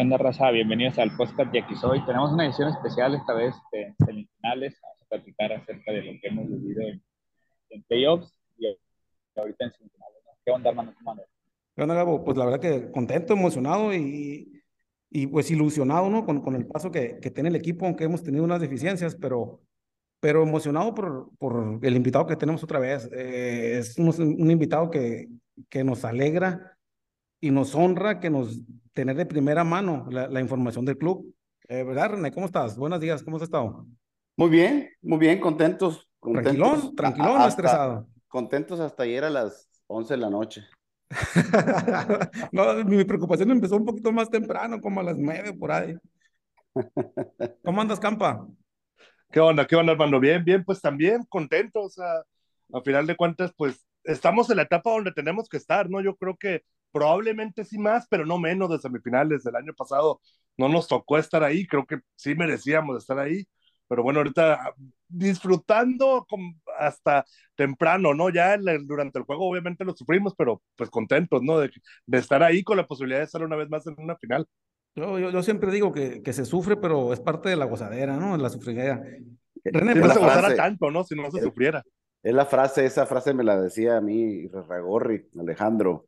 ¿Qué onda, raza? Bienvenidos al podcast de aquí soy. Tenemos una edición especial esta vez de semifinales. Vamos a platicar acerca de lo que hemos vivido en, playoffs y ahorita en semifinales. ¿Qué onda, hermano? ¿Cómo andas? ¿Qué onda, Gabo? Pues la verdad que contento, emocionado y, y pues ilusionado, ¿no? Con, con el paso que, que tiene el equipo, aunque hemos tenido unas deficiencias, pero, pero emocionado por, por el invitado que tenemos otra vez. Eh, es un, un invitado que, que nos alegra y nos honra que nos tener de primera mano la, la información del club. Eh, ¿Verdad, René? ¿Cómo estás? Buenos días, ¿cómo has estado? Muy bien, muy bien, contentos. contentos tranquilón, tranquilón, hasta, estresado. Contentos hasta ayer a las 11 de la noche. no, mi preocupación empezó un poquito más temprano, como a las 9 por ahí. ¿Cómo andas, Campa? ¿Qué onda? ¿Qué onda, hermano? Bien, bien, pues también contentos. O sea, a final de cuentas, pues estamos en la etapa donde tenemos que estar, ¿no? Yo creo que probablemente sí más, pero no menos de semifinales del año pasado. No nos tocó estar ahí, creo que sí merecíamos estar ahí, pero bueno, ahorita disfrutando hasta temprano, ¿no? Ya durante el juego obviamente lo sufrimos, pero pues contentos, ¿no? De, de, estar ahí con la posibilidad de estar una vez más en una final. Yo, yo, yo siempre digo que, que, se sufre, pero es parte de la gozadera, ¿no? La sufridera. René, si no se gozara tanto, ¿no? Si no se es, sufriera. Es la frase, esa frase me la decía a mí Ragorri, Alejandro,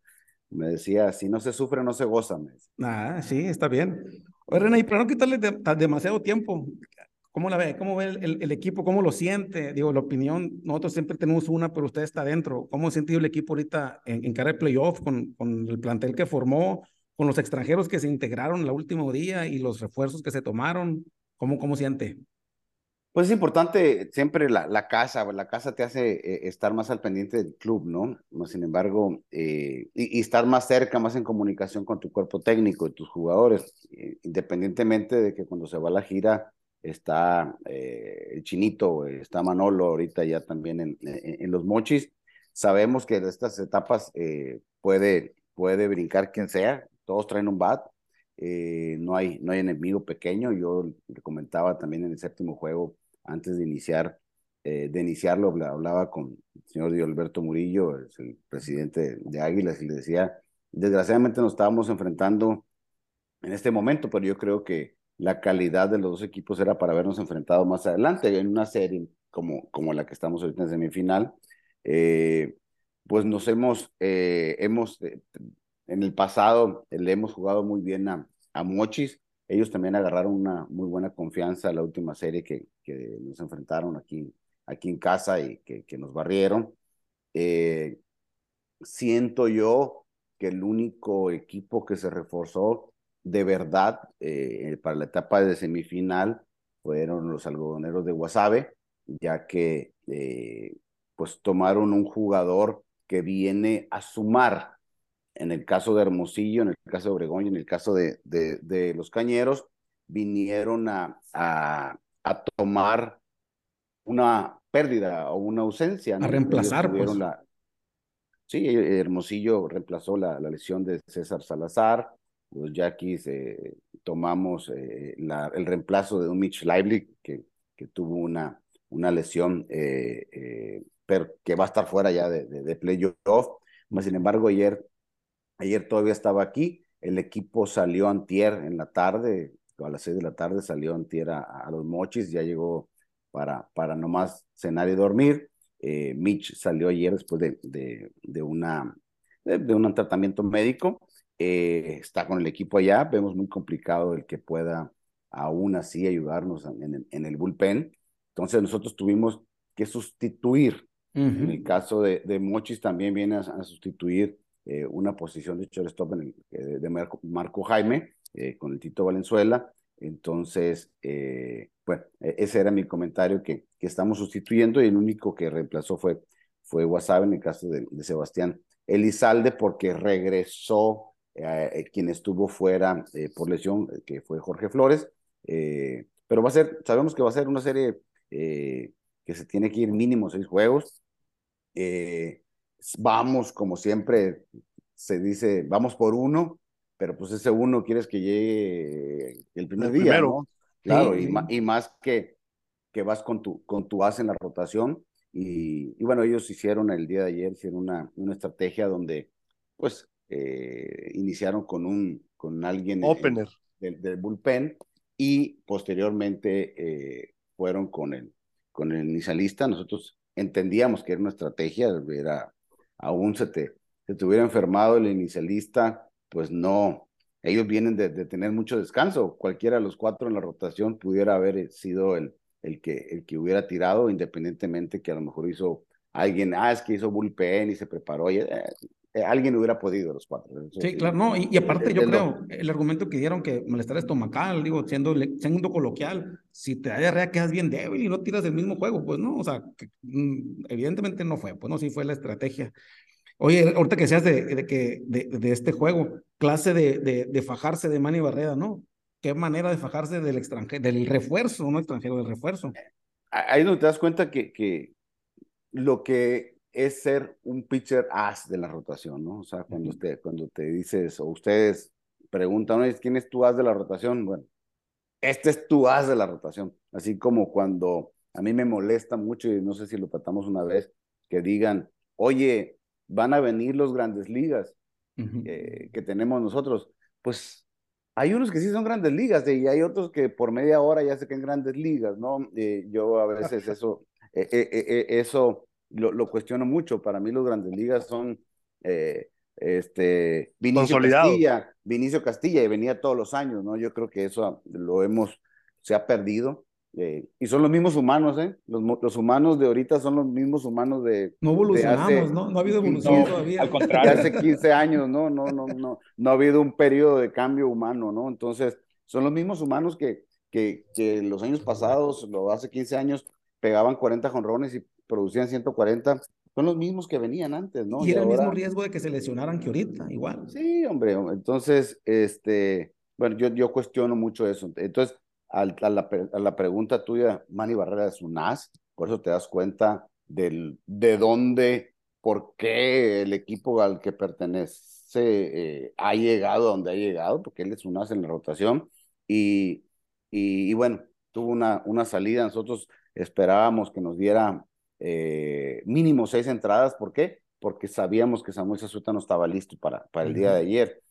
me decía, si no se sufre, no se goza. Me ah, sí, está bien. Oye, René, para no quitarle de, demasiado tiempo, ¿cómo la ve? ¿Cómo ve el, el, equipo? ¿Cómo lo siente? Digo, la opinión, nosotros siempre tenemos una, pero usted está adentro. ¿Cómo ha sentido el equipo ahorita en, en cara de playoff con, con el plantel que formó, con los extranjeros que se integraron el último día y los refuerzos que se tomaron? ¿Cómo, cómo siente? Pues es importante siempre la, casa, la casa te hace eh, estar más al pendiente del club, ¿no? Sin embargo, eh, y, y, estar más cerca, más en comunicación con tu cuerpo técnico y tus jugadores, eh, independientemente de que cuando se va a la gira está eh, el Chinito, está Manolo ahorita ya también en, en, en los mochis, sabemos que de estas etapas puede, puede brincar quien sea, todos traen un bat, eh, no, hay, no hay enemigo pequeño. Yo le comentaba también en el séptimo juego, antes de iniciar, eh, de iniciarlo, hablaba con el señor Alberto Murillo, el presidente de Águilas, y le decía, desgraciadamente nos estábamos enfrentando en este momento, pero yo creo que la calidad de los dos equipos era para habernos enfrentado más adelante en una serie como, como la que estamos ahorita en semifinal. Eh, pues nos hemos, eh, hemos en el pasado le hemos jugado muy bien a, a Mochis. Ellos también agarraron una muy buena confianza la última serie que, que nos enfrentaron aquí, aquí en casa y que, que nos barrieron. Eh, siento yo que el único equipo que se reforzó de verdad eh, para la etapa de semifinal fueron los algodoneros de Guasave, ya que eh, pues tomaron un jugador que viene a sumar en el caso de Hermosillo, en el caso de Obregón y en el caso de, de, de los Cañeros, vinieron a, a, a, tomar una pérdida o una ausencia. ¿no? A reemplazar. Pues. La... Sí, Hermosillo reemplazó la, la, lesión de César Salazar. Los Yaquis eh, tomamos eh, la, el reemplazo de un Mitch Lively que, que tuvo una, una lesión, eh, eh pero que va a estar fuera ya de, de, de playoff. Sin embargo, ayer Ayer todavía estaba aquí, el equipo salió antier en la tarde, a las seis de la tarde salió antier a, a los mochis, ya llegó para, para nomás cenar y dormir. Eh, Mitch salió ayer después de, de, de una, de, de, un tratamiento médico, eh, está con el equipo allá, vemos muy complicado el que pueda aún así ayudarnos en, el bullpen. Entonces nosotros tuvimos que sustituir. Uh -huh. En el caso de, de Mochis también viene a, a sustituir eh, una posición de shortstop en eh, de Marco, Jaime eh, con el Tito Valenzuela. Entonces, eh, bueno, e, ese era mi comentario que, que, estamos sustituyendo y el único que reemplazó fue, fue en el caso de, de Sebastián Elizalde porque regresó quien estuvo fuera por lesión, que fue Jorge Flores. pero va a ser, sabemos que va a ser una serie que se tiene que ir mínimo seis juegos. Vamos, como siempre se dice, vamos por uno, pero pues ese uno quieres que llegue el primer día, ¿no? Claro, y, y, más que, que vas con tu, con tu as en la rotación. Y, y, bueno, ellos hicieron el día de ayer, hicieron una, una estrategia donde, pues, eh, iniciaron con un, con alguien Opener. del, bullpen y posteriormente eh, fueron con el, con el inicialista. Nosotros entendíamos que era una estrategia, era, aún se te, se te hubiera enfermado el inicialista, pues no, ellos vienen de, de, tener mucho descanso. Cualquiera de los cuatro en la rotación pudiera haber sido el, el, que, el que hubiera tirado, independientemente que a lo mejor hizo alguien, ah, es que hizo bullpen y se preparó. Y, eh, eh, alguien hubiera podido los cuatro. sí, claro, no, y, aparte yo creo, el argumento que dieron que malestar estomacal, digo, siendo, siendo coloquial, si te da diarrea quedas bien débil y no tiras el mismo juego, pues no, o sea, mm, evidentemente no fue, pues no, sí fue la estrategia. Oye, ahorita que seas de, de, de, de, este juego, clase de, de, de fajarse de Manny Barrera, ¿no? Qué manera de fajarse del extranjero, del refuerzo, no extranjero, del refuerzo. Ahí donde te das cuenta que, que lo que es ser un pitcher as de la rotación, ¿no? O sea, cuando, usted, cuando te dices, o ustedes preguntan, ¿quién es tu as de la rotación? Bueno, este es tu as de la rotación. Así como cuando a mí me molesta mucho, y no sé si lo tratamos una vez, que digan, oye, van a venir los grandes ligas eh, que tenemos nosotros. Pues hay unos que sí son grandes ligas y hay otros que por media hora ya se quedan grandes ligas, ¿no? Eh, yo a veces eso, eh, eso lo, lo, cuestiono mucho. Para mí los grandes ligas son este, Vinicio Castilla, Vinicio Castilla y venía todos los años, ¿no? Yo creo que eso lo hemos, se ha perdido. Eh, y son los mismos humanos, ¿eh? Los, los, humanos de ahorita son los mismos humanos de. No evolucionamos, ¿no? No ha habido evolución todavía. Al contrario. hace 15 años, ¿no? No, no, no. No ha habido un periodo de cambio humano, ¿no? Entonces, son los mismos humanos que, que, que los años pasados, lo hace 15 años, pegaban 40 jonrones y producían 140. Son los mismos que venían antes, ¿no? Y, era el mismo riesgo de que se lesionaran que ahorita, igual. Sí, hombre. Entonces, este. Bueno, yo, yo cuestiono mucho eso. Entonces, a, la, a la pregunta tuya, Manny Barrera es un as, por eso te das cuenta del, de dónde, por qué el equipo al que pertenece eh, ha llegado a donde ha llegado, porque él es un as en la rotación. Y, y, bueno, tuvo una, una salida, nosotros esperábamos que nos diera eh, mínimo seis entradas, ¿por qué? Porque sabíamos que Samuel Sazuta no estaba listo para, para el día de ayer.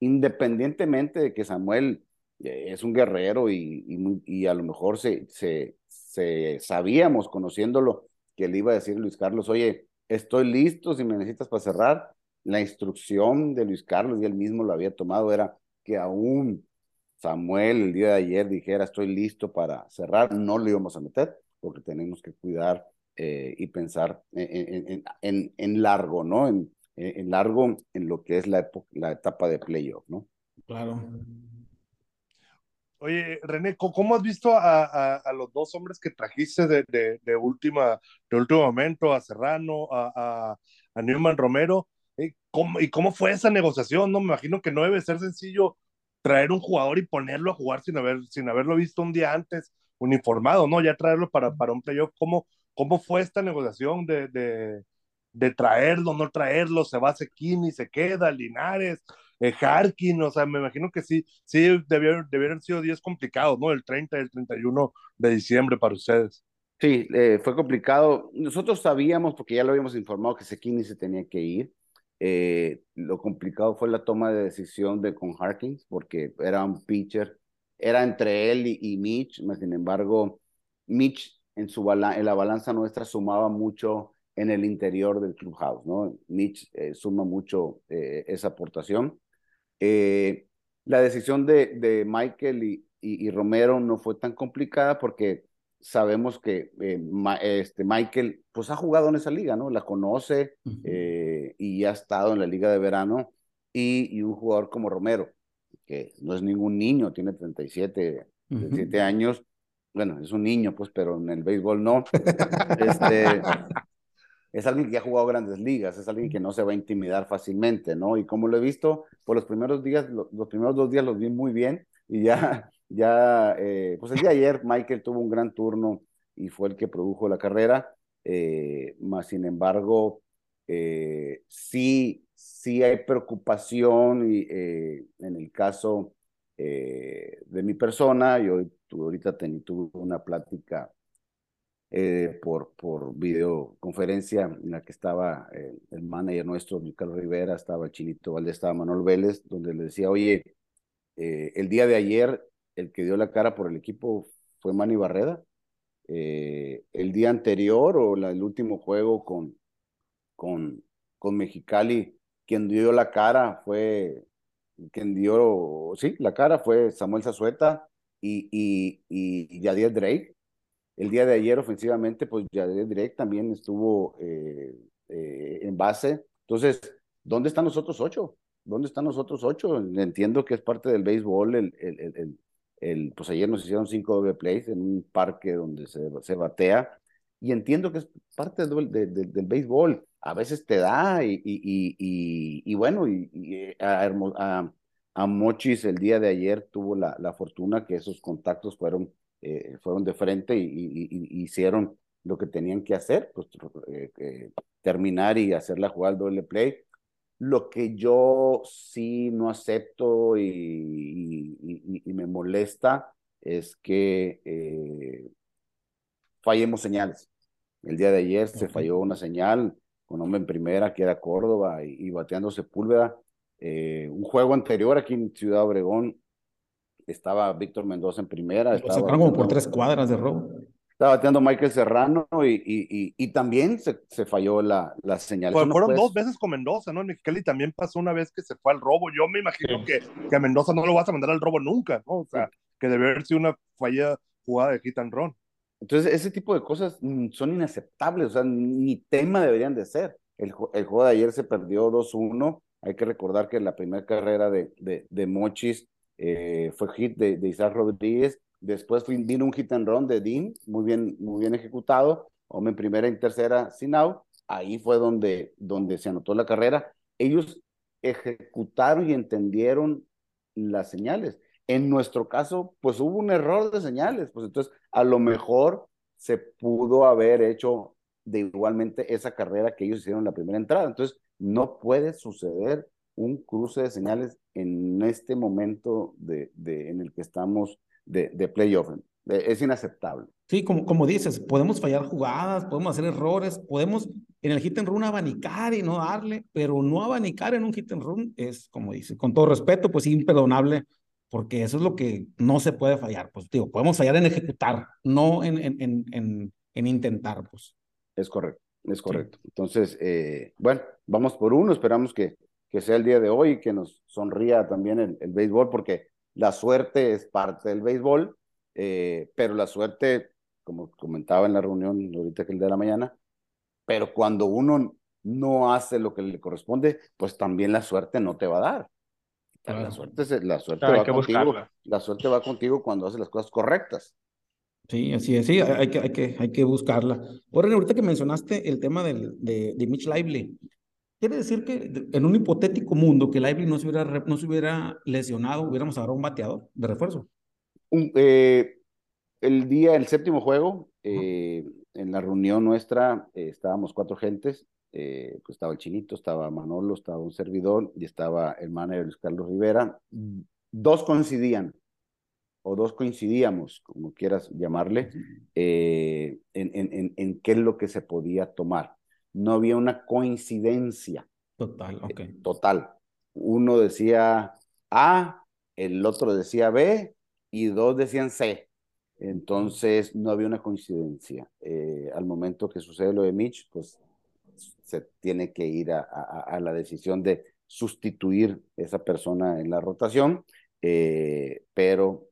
independientemente de que Samuel eh, es un guerrero y, y, a lo mejor se, se, se, sabíamos, conociéndolo, que le iba a decir Luis Carlos, oye, estoy listo si me necesitas para cerrar. La instrucción de Luis Carlos, y él mismo lo había tomado, era que aún Samuel el día de ayer dijera, estoy listo para cerrar, no lo íbamos a meter, porque tenemos que cuidar eh, y pensar en, en, en, largo, ¿no? En, en, largo en lo que es la, la etapa de playoff, ¿no? Claro. Oye, René, ¿cómo has visto a, a, los dos hombres que trajiste de, de, de, última, de último momento, a Serrano, a, a Newman Romero? ¿Y cómo, ¿Y cómo fue esa negociación? No me imagino que no debe ser sencillo traer un jugador y ponerlo a jugar sin, haber, sin haberlo visto un día antes, uniformado, ¿no? Ya traerlo para, para un playoff. ¿Cómo, ¿Cómo fue esta negociación de, de, de traerlo, no traerlo? ¿Se va a y se queda, Linares? eh, Harkin, o sea, me imagino que sí, sí debieron, debieron sido días complicados, ¿no? El 30 y el 31 de diciembre para ustedes. Sí, eh, fue complicado. Nosotros sabíamos, porque ya lo habíamos informado, que Sekini se tenía que ir. Eh, lo complicado fue la toma de decisión de con Harkins, porque era un pitcher, era entre él y, Mitch, sin embargo, Mitch en, su en la balanza nuestra sumaba mucho en el interior del clubhouse, ¿no? Mitch eh, suma mucho esa aportación. Eh, la decisión de, de Michael y, y, Romero no fue tan complicada porque sabemos que eh, este Michael pues ha jugado en esa liga, ¿no? La conoce eh, y ha estado en la liga de verano y, y, un jugador como Romero, que no es ningún niño, tiene 37, años, bueno, es un niño pues, pero en el béisbol no. este, es alguien que ha jugado grandes ligas, es alguien que no se va a intimidar fácilmente, ¿no? Y como lo he visto, por los primeros días, los primeros dos días los vi muy bien y ya, ya, eh, pues el día de ayer Michael tuvo un gran turno y fue el que produjo la carrera, eh, más sin embargo, eh, sí, sí hay preocupación y, en el caso de mi persona, yo ahorita tuve una plática eh, por, por videoconferencia en la que estaba eh, el manager nuestro, Carlos Rivera, estaba Chinito Valdés, estaba Manuel Vélez, donde le decía, oye, eh, el día de ayer el que dio la cara por el equipo fue Manny Barreda. el día anterior o el último juego con, con, con Mexicali, quien dio la cara fue, quien dio, sí, la cara fue Samuel Zazueta y, y, y Yadier Drake el día de ayer ofensivamente, pues ya Direct también estuvo eh, eh, en base. Entonces, ¿dónde están los otros ocho? ¿Dónde están los otros ocho? Entiendo que es parte del béisbol. El, el, el, pues ayer nos hicieron cinco doble plays en un parque donde se, se batea. Y entiendo que es parte del, del béisbol. A veces te da y, y, y, y bueno, y, a, a, a, Mochis el día de ayer tuvo la, la fortuna que esos contactos fueron eh, fueron de frente y, hicieron lo que tenían que hacer, pues eh, eh, terminar y hacer la jugada al doble play. Lo que yo sí no acepto y, me molesta es que fallemos señales. El día de ayer se falló una señal con hombre en primera, que era Córdoba, y, bateando Sepúlveda. un juego anterior aquí en Ciudad Obregón, estaba Víctor Mendoza en primera. Estaba como por tres cuadras de robo. Estaba bateando Michael Serrano y, y, y, también se, se, falló la, la señal. Pues fueron dos veces con Mendoza, ¿no? En Mexicali también pasó una vez que se fue al robo. Yo me imagino que, que a Mendoza no lo vas a mandar al robo nunca, ¿no? O sea, que debe haber sido una falla jugada de hit and run. Entonces, ese tipo de cosas mm, son inaceptables, o sea, ni tema deberían de ser. El, juego de ayer se perdió 2-1. Hay que recordar que la primera carrera de, de, de Mochis eh, fue hit de, de, Isaac Rodríguez, después vino un hit and run de Dean, muy bien, muy bien ejecutado, hombre en primera y tercera sin out, ahí fue donde, donde se anotó la carrera. Ellos ejecutaron y entendieron las señales. En nuestro caso, pues hubo un error de señales, pues entonces a lo mejor se pudo haber hecho de igualmente esa carrera que ellos hicieron en la primera entrada. Entonces, no puede suceder un cruce de señales en este momento de, de en el que estamos de, de playoff. Es inaceptable. Sí, como, como dices, podemos fallar jugadas, podemos hacer errores, podemos en el hit and run abanicar y no darle, pero no abanicar en un hit and run es, como dice, con todo respeto, pues imperdonable, porque eso es lo que no se puede fallar. Pues digo, podemos fallar en ejecutar, no en, en, en, en intentar, pues. Es correcto, es correcto. Entonces, eh, bueno, vamos por uno, esperamos que, que sea el día de hoy, que nos sonría también el, el béisbol, porque la suerte es parte del béisbol, eh, pero la suerte, como comentaba en la reunión ahorita que el de la mañana, pero cuando uno no hace lo que le corresponde, pues también la suerte no te va a dar. La suerte, la suerte va contigo. La suerte va contigo cuando haces las cosas correctas. Sí, así es, sí, hay que, hay que, hay que buscarla. Ahora, ahorita que mencionaste el tema del, de, de Mitch Lively, Quiere decir que en un hipotético mundo que Lively no se hubiera, no se hubiera lesionado, hubiéramos agarrado un bateador de refuerzo. Eh, el día, el séptimo juego, eh, en la reunión nuestra eh, estábamos cuatro gentes, pues estaba el Chinito, estaba Manolo, estaba un servidor y estaba el manager Luis Carlos Rivera. Dos coincidían, o dos coincidíamos, como quieras llamarle, en, en, en qué es lo que se podía tomar no había una coincidencia. Total, ok. Eh, total. Uno decía A, el otro decía B y dos decían C. Entonces no había una coincidencia. Eh, al momento que sucede lo de Mitch, pues se tiene que ir a, a, la decisión de sustituir esa persona en la rotación, eh, pero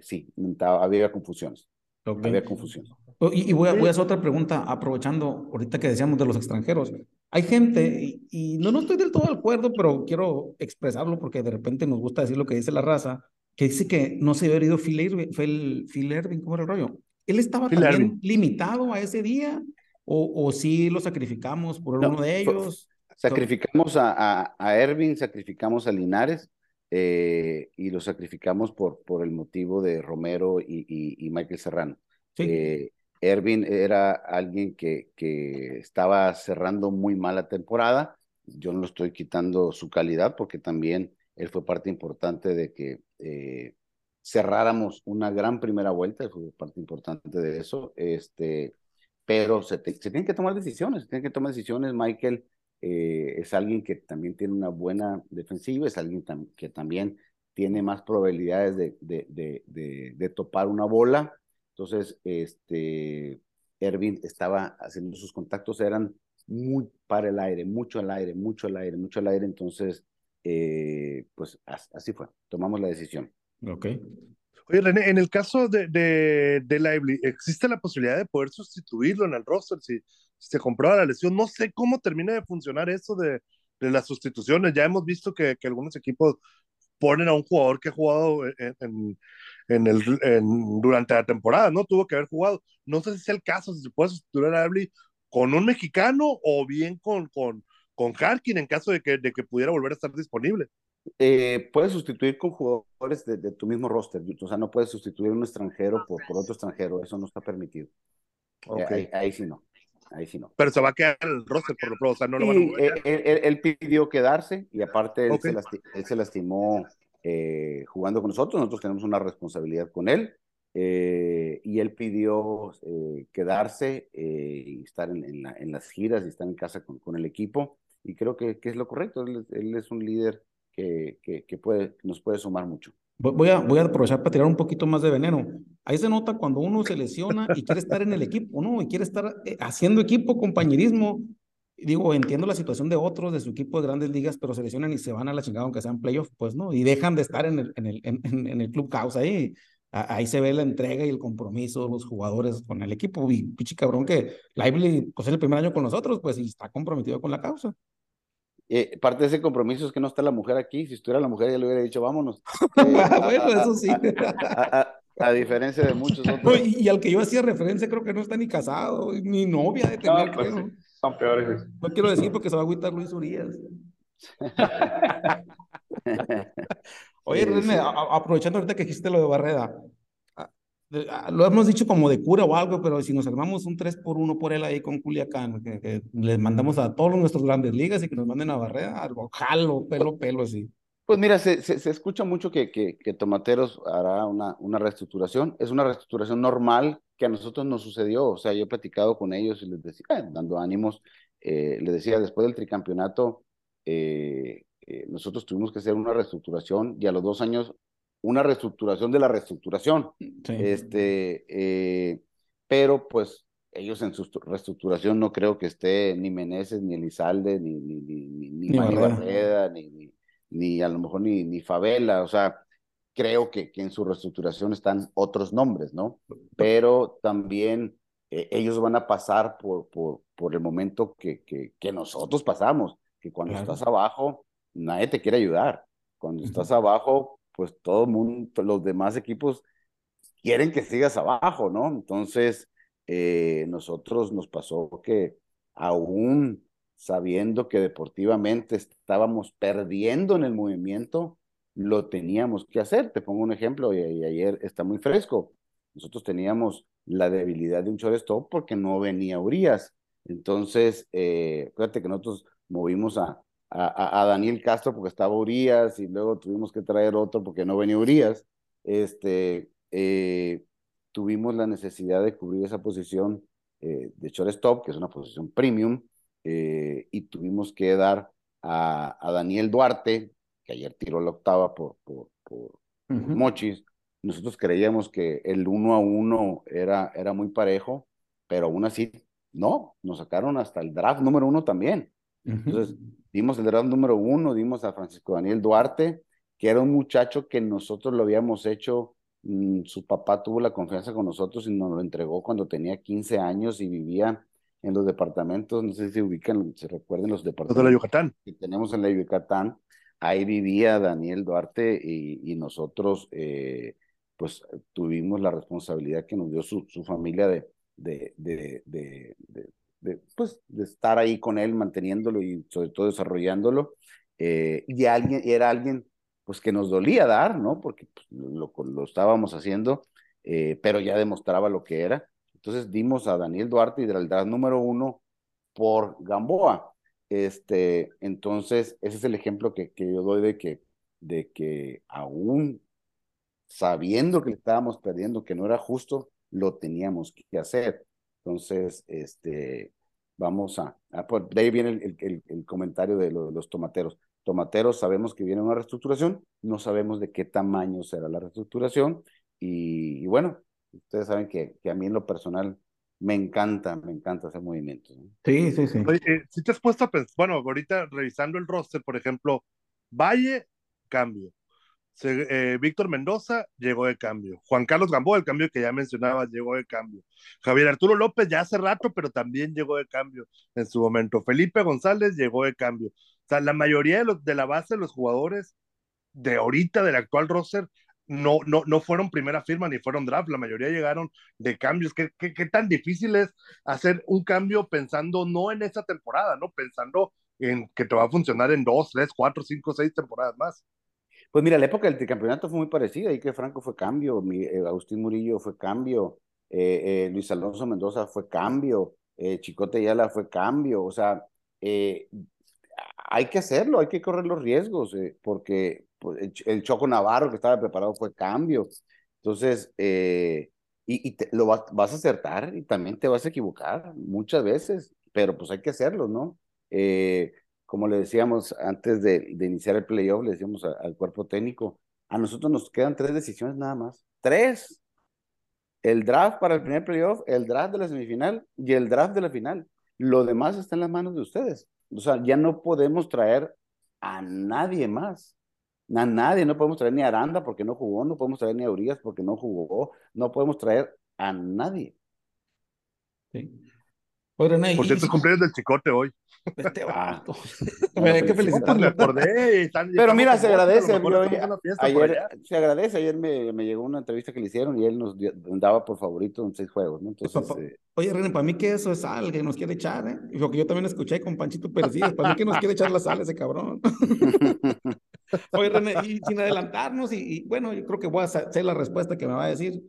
sí, había confusiones. Había confusión. Oh, y, voy, a, voy, a, hacer otra pregunta, aprovechando ahorita que decíamos de los extranjeros. Hay gente, y, no, no estoy del todo de acuerdo, pero quiero expresarlo porque de repente nos gusta decir lo que dice la raza, que dice que no se había herido Phil Irving, el Phil Irving, ¿cómo era el rollo? Él estaba también limitado a ese día o, o sí lo sacrificamos por uno de ellos. Sacrificamos a, a, Ervin, sacrificamos a Linares eh, y lo sacrificamos por, por el motivo de Romero y, y, Michael Serrano. Eh, Ervin era alguien que, que estaba cerrando muy mala temporada. Yo no lo estoy quitando su calidad porque también él fue parte importante de que eh, cerráramos una gran primera vuelta, fue parte importante de eso. Este, pero se, se tienen que tomar decisiones, se tienen que tomar decisiones. Michael eh, es alguien que también tiene una buena defensiva, es alguien que también tiene más probabilidades de, de, de, de, topar una bola. Entonces, este, Ervin estaba haciendo sus contactos, eran muy para el aire, mucho al aire, mucho al aire, mucho al aire. Entonces, eh, pues así fue, tomamos la decisión. Ok. Oye, René, en el caso de, de, de Lively, ¿existe la posibilidad de poder sustituirlo en el roster si, se comprueba la lesión? No sé cómo termina de funcionar eso de, de las sustituciones. Ya hemos visto que, que, algunos equipos ponen a un jugador que ha jugado en, en, el, durante la temporada, ¿no? Tuvo que haber jugado. No sé si es el caso, si se puede sustituir a Lively con un mexicano o bien con, con, con Harkin en caso de que, de que pudiera volver a estar disponible. Eh, puedes sustituir con jugadores de, de, tu mismo roster, o sea, no puedes sustituir un extranjero por, por otro extranjero, eso no está permitido. Eh, okay. ahí, ahí, sí no, ahí sí no. Pero se va a quedar el roster por lo pronto, o sea, no lo van a mover. Él, él, él, pidió quedarse y aparte él, okay. se, lastimó, él se lastimó eh, jugando con nosotros, nosotros tenemos una responsabilidad con él. Eh, y él pidió eh, quedarse eh, y estar en, en, la, en, las giras y estar en casa con, con el equipo y creo que, que es lo correcto, él, él es un líder que, que, que, puede, nos puede sumar mucho. Voy a, voy a aprovechar para tirar un poquito más de veneno. Ahí se nota cuando uno se lesiona y quiere estar en el equipo, ¿no? Y quiere estar eh, haciendo equipo, compañerismo. Digo, entiendo la situación de otros, de su equipo de grandes ligas, pero se lesionan y se van a la chingada aunque sean playoffs, pues, ¿no? Y dejan de estar en el, en el, en, en el club causa ahí. Ahí se ve la entrega y el compromiso de los jugadores con el equipo. Y pichi cabrón que Lively, pues es el primer año con nosotros, pues, y está comprometido con la causa. Eh, parte de ese compromiso es que no está la mujer aquí. Si estuviera la mujer, ya le hubiera dicho, vámonos. Eh, bueno, a, eso sí. A, a, a, diferencia de muchos otros. y, y, al que yo hacía referencia, creo que no está ni casado, ni novia de tener, no, pues, creo. Sí, son peores. No quiero decir porque se va a agüitar Luis Urias. Oye, René, aprovechando ahorita que dijiste lo de Barreda, lo hemos dicho como de cura o algo, pero si nos armamos un 3 por 1 por él ahí con Culiacán, que, que les mandamos a todos nuestros grandes ligas y que nos manden a Barrera, algo jalo, pelo, pelo, así. Pues mira, se, se, se escucha mucho que, que, que, Tomateros hará una, una reestructuración. Es una reestructuración normal que a nosotros nos sucedió. O sea, yo he platicado con ellos y les decía, eh, dando ánimos, eh, les decía, después del tricampeonato, eh, eh, nosotros tuvimos que hacer una reestructuración y a los dos años una reestructuración de la reestructuración. Sí. Este, eh, pero pues ellos en su reestructuración no creo que esté ni Meneses, ni Elizalde, ni, ni, ni, ni, ni, ni Manny Barreda, ni, ni, ni, a lo mejor ni, ni Favela, o sea, creo que, que en su reestructuración están otros nombres, ¿no? Pero también eh, ellos van a pasar por, por, por el momento que, que, que nosotros pasamos, que cuando claro. estás abajo, nadie te quiere ayudar. Cuando uh -huh. estás abajo, pues todo mundo, los demás equipos quieren que sigas abajo, ¿no? Entonces, eh, nosotros nos pasó que aún sabiendo que deportivamente estábamos perdiendo en el movimiento, lo teníamos que hacer. Te pongo un ejemplo, y, y ayer está muy fresco. Nosotros teníamos la debilidad de un shortstop porque no venía Urias. Entonces, eh, fíjate que nosotros movimos a, a, a, Daniel Castro porque estaba Urias y luego tuvimos que traer otro porque no venía Urias. Este, eh, tuvimos la necesidad de cubrir esa posición eh, de shortstop, que es una posición premium, eh, y tuvimos que dar a, a, Daniel Duarte, que ayer tiró la octava por, por, por, uh -huh. Mochis. Nosotros creíamos que el uno a uno era, era muy parejo, pero aún así, no, nos sacaron hasta el draft número uno también. Uh -huh. Dimos el draft número uno, dimos a Francisco Daniel Duarte, que era un muchacho que nosotros lo habíamos hecho, mmm, su papá tuvo la confianza con nosotros y nos lo entregó cuando tenía 15 años y vivía en los departamentos, no sé si se ubican, se recuerden los departamentos de la Yucatán. que tenemos en la Yucatán, ahí vivía Daniel Duarte y, y nosotros eh, pues tuvimos la responsabilidad que nos dio su, su familia de, de, de, de de, pues, de estar ahí con él, manteniéndolo y sobre todo desarrollándolo. Eh, y, alguien, y era alguien pues que nos dolía dar, ¿no? Porque pues, lo, estábamos haciendo, eh, pero ya demostraba lo que era. Entonces dimos a Daniel Duarte y número uno por Gamboa. Este, entonces, ese es el ejemplo que, que yo doy de que, de que aún sabiendo que estábamos perdiendo, que no era justo, lo teníamos que hacer. Entonces, este, vamos a, de ahí viene el, el, comentario de, los tomateros. Tomateros sabemos que viene una reestructuración, no sabemos de qué tamaño será la reestructuración y, bueno, ustedes saben que, que, a mí en lo personal me encanta, me encanta hacer movimientos. Sí, sí, sí. Eh, si te has puesto a pensar, bueno, ahorita revisando el roster, por ejemplo, Valle, cambio. Eh, Víctor Mendoza llegó de cambio. Juan Carlos Gamboa, el cambio que ya mencionaba, llegó de cambio. Javier Arturo López ya hace rato, pero también llegó de cambio en su momento. Felipe González llegó de cambio. O sea, la mayoría de, de la base de los jugadores de ahorita, del actual roster, no, no, no fueron primera firma ni fueron draft, la mayoría llegaron de cambios. ¿Qué, qué, qué tan difícil es hacer un cambio pensando no en esa temporada, no pensando en que te va a funcionar en dos, tres, cuatro, cinco, seis temporadas más? Pues mira, la época del campeonato fue muy parecida, ahí que Franco fue cambio, mi, eh, Agustín Murillo fue cambio, eh, eh, Luis Alonso Mendoza fue cambio, Chicote Yala fue cambio, o sea, hay que hacerlo, hay que correr los riesgos, porque pues, el, Choco Navarro que estaba preparado fue cambio, entonces, y, lo vas, a acertar y también te vas a equivocar muchas veces, pero pues hay que hacerlo, ¿no? Como le decíamos antes de, iniciar el playoff, le decíamos al cuerpo técnico, a nosotros nos quedan tres decisiones nada más. Tres. El draft para el primer playoff, el draft de la semifinal y el draft de la final. Lo demás está en las manos de ustedes. O sea, ya no podemos traer a nadie más. A nadie, no podemos traer ni a Aranda porque no jugó, no podemos traer ni a Urias porque no jugó, no podemos traer a nadie. Sí. Por cierto, cumpleaños del chicote hoy. Este vato. hay que felicitarlo. Pero mira, se agradece. ayer, se agradece. Ayer me, me, llegó una entrevista que le hicieron y él nos daba por favorito en seis juegos, ¿no? Entonces, eh, Oye, René, para mí que eso es sal que nos quiere echar, ¿eh? Lo que yo también escuché con Panchito Pérez, para mí que nos quiere echar la sal ese cabrón. Oye, René, y sin adelantarnos, y, y, bueno, yo creo que voy a hacer la respuesta que me va a decir,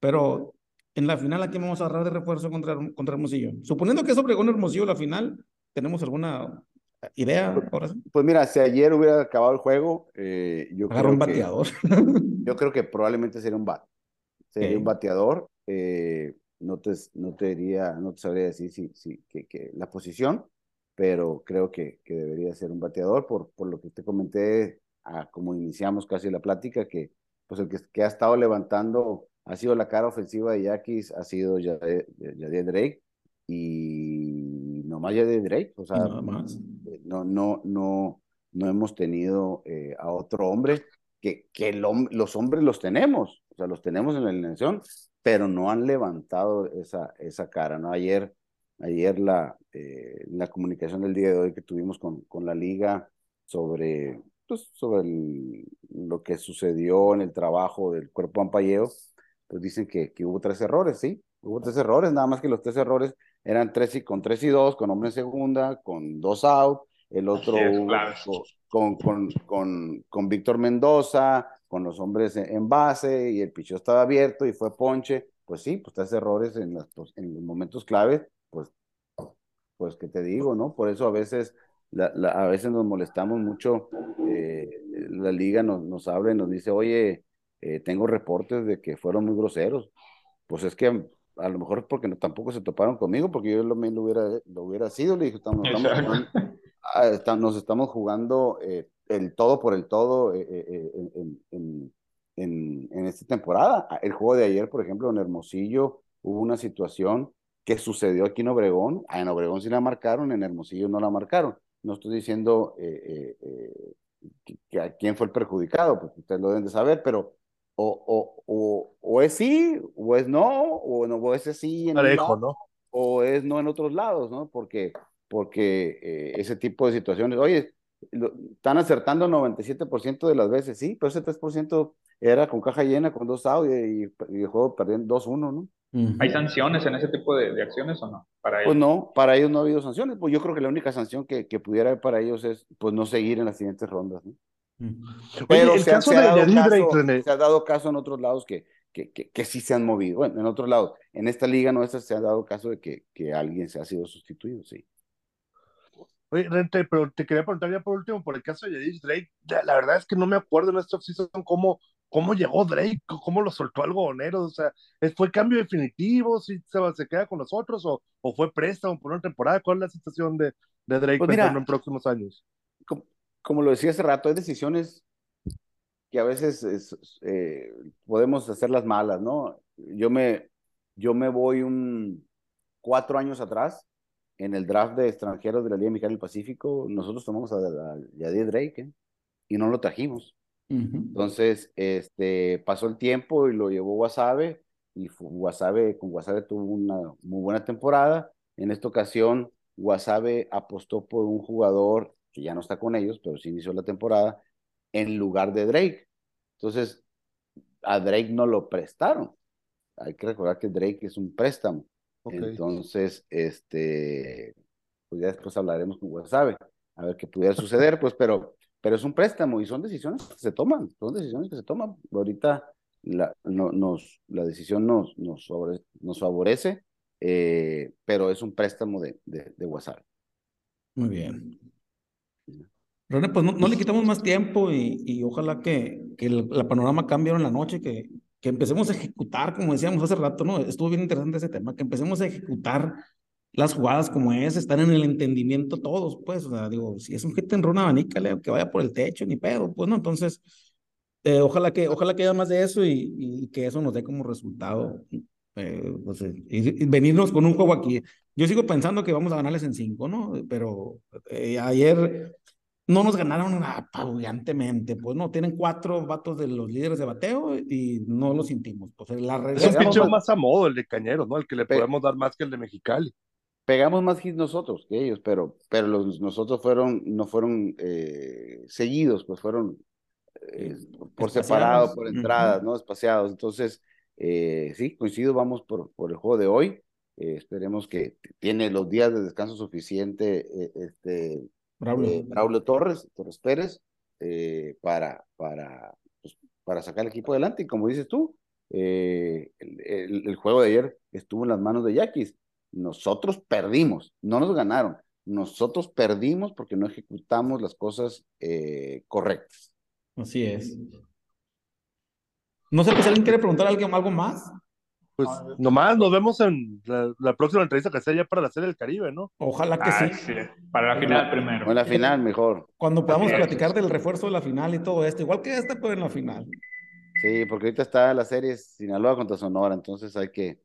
pero en la final, ¿a quién vamos a agarrar de refuerzo contra, contra Hermosillo? Suponiendo que es Obregón Hermosillo la final, ¿tenemos alguna idea? Pues, pues mira, si ayer hubiera acabado el juego, eh, yo creo un bateador. yo creo que probablemente sería un bat. Sería un bateador. Eh, no, te, no te diría, no te sabría decir si, si, que, que la posición, pero creo que, que debería ser un bateador por, por lo que te comenté, a, como iniciamos casi la plática, que pues el que, que ha estado levantando ha sido la cara ofensiva de Yaquis, ha sido Javier Drake y nomás de Drake, o sea, eh, no, no, no, no hemos tenido eh, a otro hombre que, que los hombres los tenemos, o sea, los tenemos en la alineación, pero no han levantado esa, esa cara, ¿no? Ayer, ayer la, eh, la comunicación del día de hoy que tuvimos con, con la liga sobre, pues, sobre lo que sucedió en el trabajo del cuerpo ampalleo, pues dicen que, que hubo tres errores, ¿sí? Hubo tres errores, nada más que los tres errores eran tres y, con tres y dos, con hombre en segunda, con dos out, el otro con, con, con, con, Víctor Mendoza, con los hombres en, base y el pichó estaba abierto y fue ponche. Pues sí, pues tres errores en, las, en los momentos claves, pues, pues que te digo, ¿no? Por eso a veces, la, a veces nos molestamos mucho, eh, la liga nos, nos habla y nos dice, oye, eh, tengo reportes de que fueron muy groseros. Pues es que a lo mejor porque no, tampoco se toparon conmigo, porque yo lo, lo, hubiera, lo hubiera sido, le dije, estamos, estamos ah, nos estamos jugando eh, el todo por el todo eh, en, en, en, en, esta temporada. Ah, el juego de ayer, por ejemplo, en Hermosillo hubo una situación que sucedió aquí en Obregón. Ah, en Obregón sí la marcaron, en Hermosillo no la marcaron. No estoy diciendo que, a quién fue el perjudicado, pues ustedes lo deben de saber, pero o, o, o, es sí, o es no, o, no, o es sí, en ¿no? o es no en otros lados, ¿no? Porque, porque eh, ese tipo de situaciones, oye, están acertando 97% de las veces, sí, pero ese 3% era con caja llena, con dos audio y, el juego perdiendo 2-1, ¿no? ¿Hay sanciones en ese tipo de, acciones o no? Para ellos? Pues no, para ellos no ha habido sanciones. Pues yo creo que la única sanción que, que pudiera haber para ellos es pues no seguir en las siguientes rondas. ¿no? Pero se, caso, ha dado caso en otros lados que, que, que, sí se han movido. Bueno, en otros lados, en esta liga nuestra se ha dado caso de que, que alguien se ha sido sustituido, sí. Oye, Rente, pero te quería preguntar ya por último, por el caso de Yadish Drake, la, verdad es que no me acuerdo en esta offseason cómo, cómo llegó Drake, cómo lo soltó algodonero, o sea, ¿fue cambio definitivo, si se, se queda con nosotros o, o fue préstamo por una temporada? ¿Cuál es la situación de, de Drake pues en próximos años? Como, lo decía hace rato, hay decisiones que a veces eh, podemos hacerlas malas, ¿no? Yo me, yo me voy un cuatro años atrás en el draft de extranjeros de la Liga Mexicana del Pacífico, nosotros tomamos a, a Yadir Drake ¿eh? y no lo trajimos. Entonces, este, pasó el tiempo y lo llevó Wasabe y Wasabe, con Wasabe tuvo una muy buena temporada. En esta ocasión, Wasabe apostó por un jugador que ya no está con ellos, pero sí inició la temporada, en lugar de Drake. Entonces, a Drake no lo prestaron. Hay que recordar que Drake es un préstamo. Entonces, este, pues ya después hablaremos con Wasabe, a ver qué pudiera suceder, pues, pero, pero es un préstamo y son decisiones que se toman, son decisiones que se toman. Ahorita la, no, nos, la decisión nos, nos, nos favorece, eh, pero es un préstamo de, de, de Wasabe. Muy bien. René, pues no, le quitamos más tiempo y, y ojalá que, que el, la panorama cambie en la noche, que, que empecemos a ejecutar, como decíamos hace rato, ¿no? Estuvo bien interesante ese tema, que empecemos a ejecutar las jugadas como es, estar en el entendimiento todos, pues, o sea, digo, si es un hit en runa abanica, que vaya por el techo, ni pedo, pues, ¿no? Entonces, eh, ojalá que ojalá que haya más de eso y, y, que eso nos dé como resultado, eh, pues, eh, y, venirnos con un juego aquí. Yo sigo pensando que vamos a ganarles en cinco, ¿no? Pero ayer no nos ganaron apabullantemente, pues no, tienen cuatro vatos de los líderes de bateo y no lo sentimos. Pues la es un picheo más a modo el de Cañeros, ¿no? El que le podemos dar más que el de Mexicali. Pegamos más hits nosotros que ellos, pero, pero los nosotros fueron, no fueron eh, seguidos, pues fueron eh, por separado, por entradas, ¿no? Espaciados. Entonces, eh, sí, coincido, vamos por, por el juego de hoy. esperemos que tiene los días de descanso suficiente este, eh, Braulio, Torres, Torres Pérez, eh, para, para, pues, para sacar el equipo adelante. Y como dices tú, eh, el, el, juego de ayer estuvo en las manos de Yaquis. Nosotros perdimos, no nos ganaron. Nosotros perdimos porque no ejecutamos las cosas correctas. Así es. No sé, pues alguien quiere preguntar a alguien algo más. Pues nomás nos vemos en la, próxima entrevista que sea ya para la Serie del Caribe, ¿no? Ojalá que sí. Para la final primero. En la final mejor. Cuando podamos platicar del refuerzo de la final y todo esto, igual que este, pero en la final. Sí, porque ahorita está la serie Sinaloa contra Sonora, entonces hay que,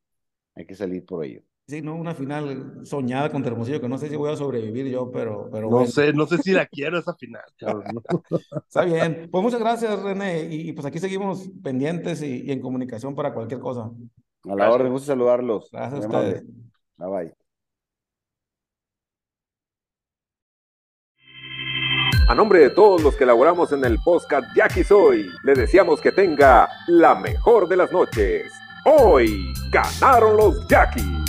hay que salir por ello. Sí, no, una final soñada contra Hermosillo, que no sé si voy a sobrevivir yo, pero, pero No sé, no sé si la quiero esa final, Está bien. Pues muchas gracias, René, y, pues aquí seguimos pendientes y, y en comunicación para cualquier cosa. A la orden, gusto saludarlos. Gracias a ustedes. Bye bye. A nombre de todos los que elaboramos en el podcast Jackie Soy, le deseamos que tenga la mejor de las noches. Hoy ganaron los Jackies.